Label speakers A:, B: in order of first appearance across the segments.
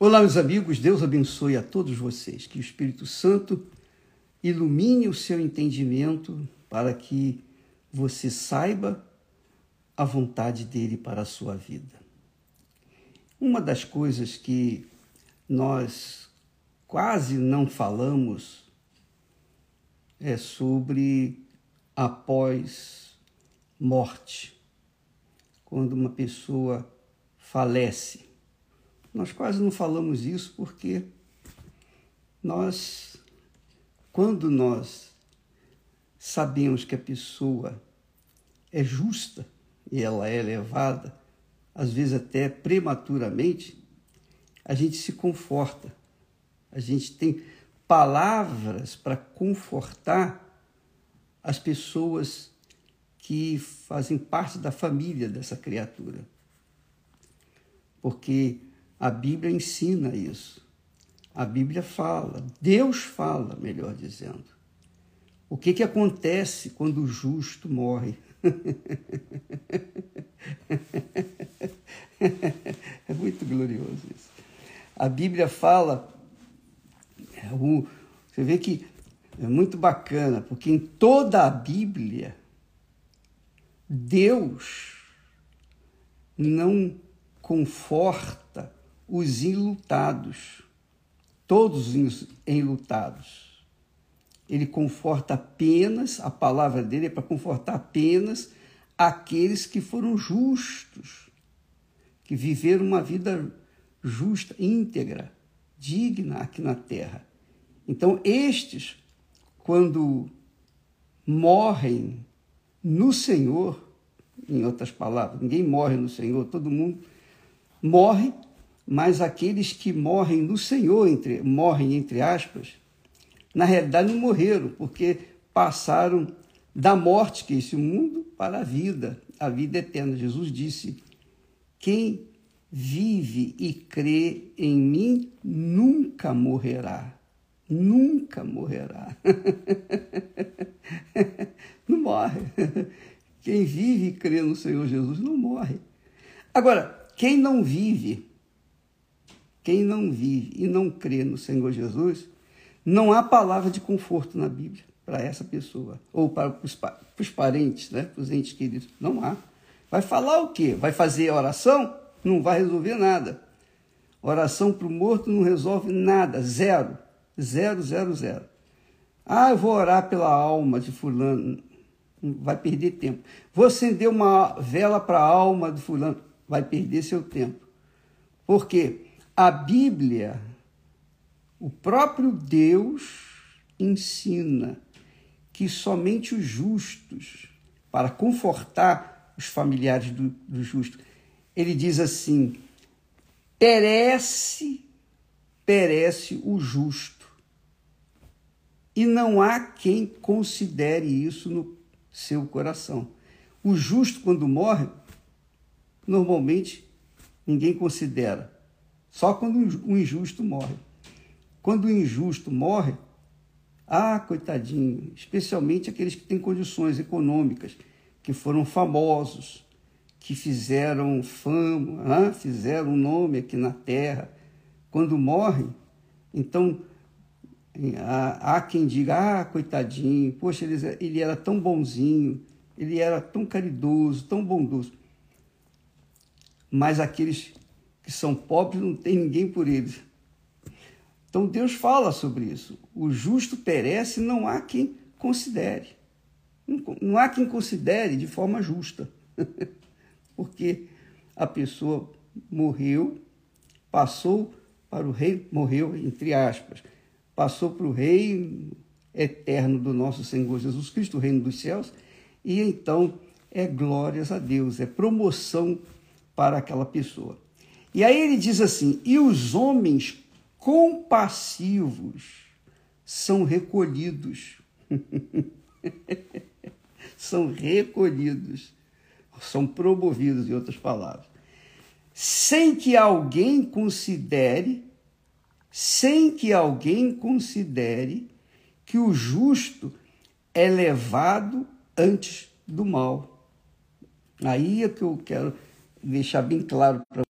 A: Olá, meus amigos, Deus abençoe a todos vocês. Que o Espírito Santo ilumine o seu entendimento para que você saiba a vontade dele para a sua vida. Uma das coisas que nós quase não falamos é sobre após morte, quando uma pessoa falece. Nós quase não falamos isso porque nós, quando nós sabemos que a pessoa é justa e ela é elevada, às vezes até prematuramente, a gente se conforta. A gente tem palavras para confortar as pessoas que fazem parte da família dessa criatura. Porque a Bíblia ensina isso. A Bíblia fala, Deus fala, melhor dizendo. O que, que acontece quando o justo morre? é muito glorioso isso. A Bíblia fala, é você vê que é muito bacana, porque em toda a Bíblia, Deus não conforta os enlutados, todos os enlutados. Ele conforta apenas, a palavra dele é para confortar apenas aqueles que foram justos, que viveram uma vida justa, íntegra, digna aqui na terra. Então, estes, quando morrem no Senhor, em outras palavras, ninguém morre no Senhor, todo mundo morre, mas aqueles que morrem no Senhor, entre, morrem entre aspas, na realidade não morreram, porque passaram da morte, que é esse mundo, para a vida, a vida eterna. Jesus disse: Quem vive e crê em mim nunca morrerá. Nunca morrerá. não morre. Quem vive e crê no Senhor Jesus não morre. Agora, quem não vive, quem não vive e não crê no Senhor Jesus, não há palavra de conforto na Bíblia para essa pessoa, ou para os, para os parentes, né? para os entes queridos. Não há. Vai falar o quê? Vai fazer oração? Não vai resolver nada. Oração para o morto não resolve nada. Zero. Zero, zero, zero. Ah, eu vou orar pela alma de fulano. Vai perder tempo. Vou acender uma vela para a alma de fulano. Vai perder seu tempo. Por quê? A Bíblia o próprio Deus ensina que somente os justos, para confortar os familiares do, do justo, ele diz assim: perece, perece o justo. E não há quem considere isso no seu coração. O justo, quando morre, normalmente ninguém considera. Só quando o injusto morre. Quando o injusto morre, ah, coitadinho, especialmente aqueles que têm condições econômicas, que foram famosos, que fizeram fama, ah, fizeram nome aqui na terra. Quando morrem, então há, quem diga, ah, coitadinho, poxa, ele era tão bonzinho, ele era tão caridoso, tão bondoso. Mas aqueles que são pobres não tem ninguém por eles. Então Deus fala sobre isso. O justo perece, não há quem considere. Não há quem considere de forma justa. Porque a pessoa morreu, passou para o rei, morreu, entre aspas, passou para o rei eterno do nosso Senhor Jesus Cristo, o reino dos céus, e então é glórias a Deus, é promoção para aquela pessoa. E aí ele diz assim: e os homens compassivos são recolhidos. são recolhidos, são promovidos, em outras palavras. Sem que alguém considere, sem que alguém considere que o justo é levado antes do mal. Aí é que eu quero deixar bem claro para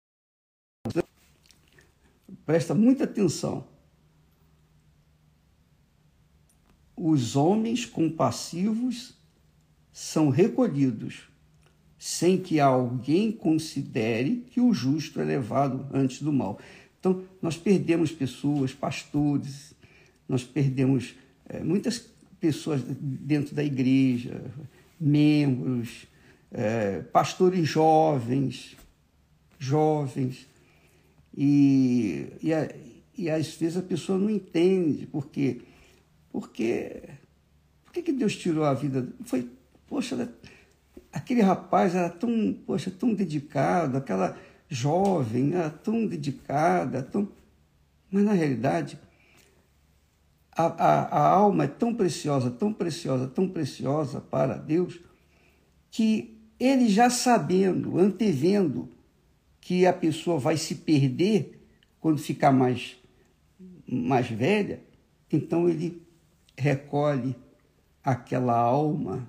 A: presta muita atenção. Os homens compassivos são recolhidos, sem que alguém considere que o justo é levado antes do mal. Então, nós perdemos pessoas, pastores, nós perdemos é, muitas pessoas dentro da igreja, membros, é, pastores jovens, jovens, e, e, a, e às vezes a pessoa não entende por quê. Porque por que, que Deus tirou a vida? Foi, poxa, aquele rapaz era tão, poxa, tão dedicado, aquela jovem era tão dedicada, tão... mas na realidade a, a, a alma é tão preciosa, tão preciosa, tão preciosa para Deus, que ele já sabendo, antevendo que a pessoa vai se perder quando ficar mais, mais velha, então ele recolhe aquela alma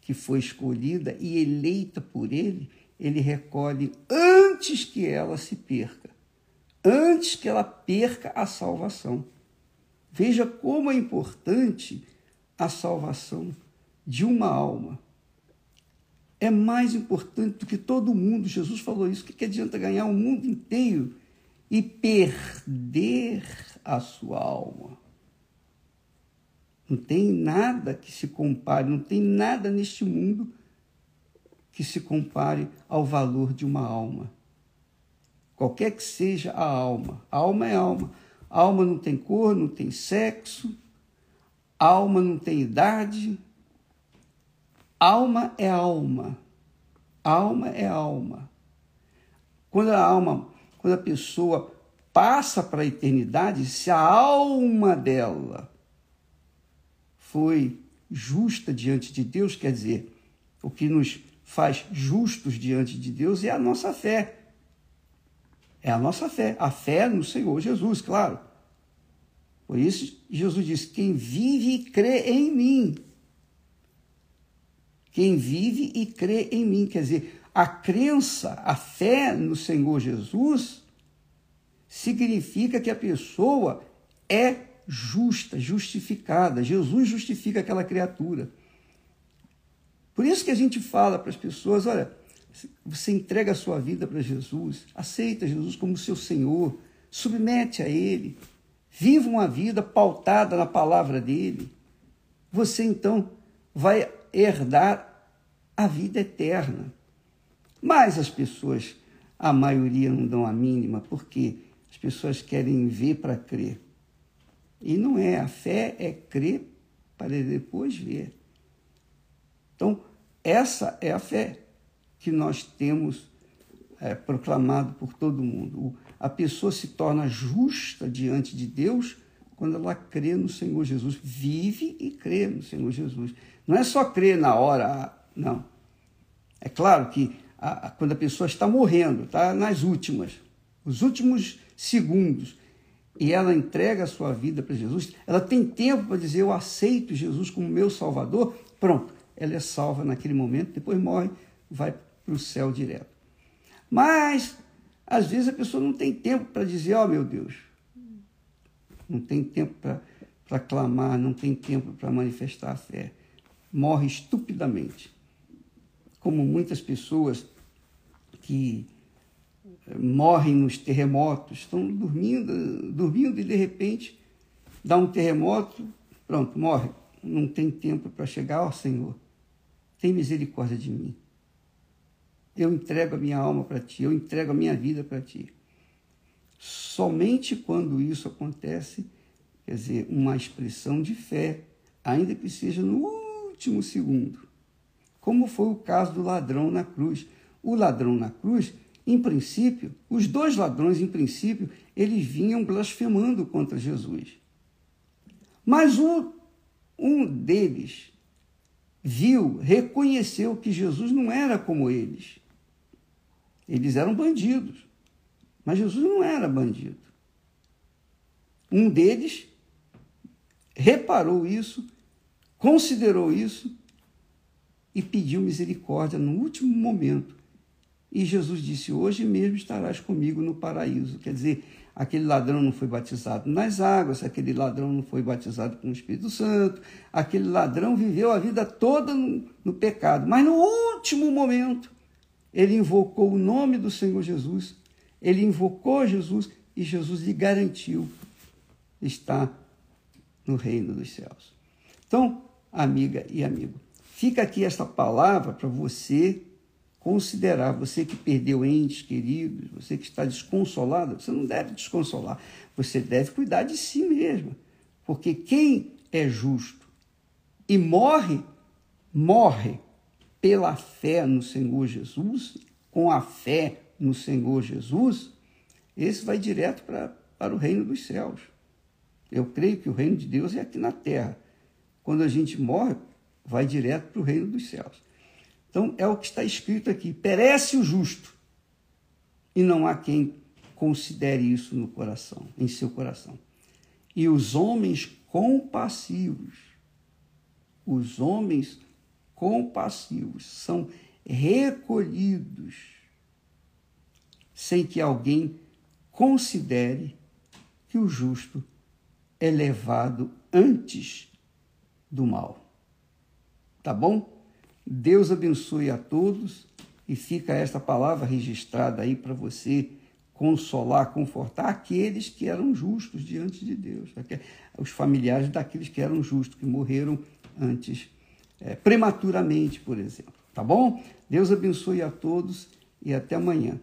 A: que foi escolhida e eleita por ele, ele recolhe antes que ela se perca, antes que ela perca a salvação. Veja como é importante a salvação de uma alma. É mais importante do que todo mundo. Jesus falou isso. O que, que adianta ganhar o mundo inteiro e perder a sua alma? Não tem nada que se compare, não tem nada neste mundo que se compare ao valor de uma alma. Qualquer que seja a alma, a alma é alma. Alma não tem cor, não tem sexo, alma não tem idade. Alma é alma. Alma é alma. Quando a alma, quando a pessoa passa para a eternidade, se a alma dela foi justa diante de Deus, quer dizer, o que nos faz justos diante de Deus é a nossa fé. É a nossa fé, a fé no Senhor Jesus, claro. Por isso, Jesus diz: quem vive e crê em mim. Quem vive e crê em mim. Quer dizer, a crença, a fé no Senhor Jesus significa que a pessoa é justa, justificada. Jesus justifica aquela criatura. Por isso que a gente fala para as pessoas: olha, você entrega a sua vida para Jesus, aceita Jesus como seu Senhor, submete a Ele, viva uma vida pautada na palavra dele. Você então vai herdar a vida eterna. Mas as pessoas, a maioria não dão a mínima, porque as pessoas querem ver para crer. E não é, a fé é crer para depois ver. Então, essa é a fé que nós temos é, proclamado por todo mundo. A pessoa se torna justa diante de Deus quando ela crê no Senhor Jesus, vive e crê no Senhor Jesus. Não é só crer na hora, não. É claro que a, a, quando a pessoa está morrendo, está nas últimas, os últimos segundos, e ela entrega a sua vida para Jesus, ela tem tempo para dizer: Eu aceito Jesus como meu Salvador. Pronto, ela é salva naquele momento, depois morre, vai para o céu direto. Mas, às vezes, a pessoa não tem tempo para dizer: Ó oh, meu Deus, não tem tempo para clamar, não tem tempo para manifestar a fé. Morre estupidamente. Como muitas pessoas que morrem nos terremotos, estão dormindo, dormindo e de repente dá um terremoto, pronto, morre. Não tem tempo para chegar, ó oh, Senhor, tem misericórdia de mim. Eu entrego a minha alma para ti, eu entrego a minha vida para ti. Somente quando isso acontece, quer dizer, uma expressão de fé, ainda que seja no último segundo. Como foi o caso do ladrão na cruz. O ladrão na cruz em princípio, os dois ladrões, em princípio, eles vinham blasfemando contra Jesus. Mas um, um deles viu, reconheceu que Jesus não era como eles. Eles eram bandidos, mas Jesus não era bandido. Um deles reparou isso, considerou isso e pediu misericórdia no último momento E Jesus disse: Hoje mesmo estarás comigo no paraíso. Quer dizer, aquele ladrão não foi batizado nas águas, aquele ladrão não foi batizado com o Espírito Santo, aquele ladrão viveu a vida toda no, no pecado. Mas no último momento, ele invocou o nome do Senhor Jesus, ele invocou Jesus e Jesus lhe garantiu estar no reino dos céus. Então, amiga e amigo, fica aqui esta palavra para você considerar, você que perdeu entes queridos, você que está desconsolado, você não deve desconsolar, você deve cuidar de si mesmo, porque quem é justo e morre, morre pela fé no Senhor Jesus, com a fé no Senhor Jesus, esse vai direto para, para o reino dos céus. Eu creio que o reino de Deus é aqui na terra. Quando a gente morre, vai direto para o reino dos céus. Então, é o que está escrito aqui: perece o justo, e não há quem considere isso no coração, em seu coração. E os homens compassivos, os homens compassivos são recolhidos sem que alguém considere que o justo é levado antes do mal. Tá bom? Deus abençoe a todos e fica esta palavra registrada aí para você consolar, confortar aqueles que eram justos diante de Deus, os familiares daqueles que eram justos, que morreram antes, é, prematuramente, por exemplo. Tá bom? Deus abençoe a todos e até amanhã.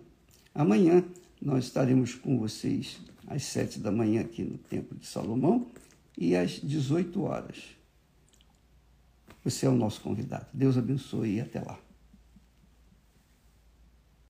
A: Amanhã nós estaremos com vocês às sete da manhã aqui no Templo de Salomão e às 18 horas. Você é o nosso convidado. Deus abençoe e até lá.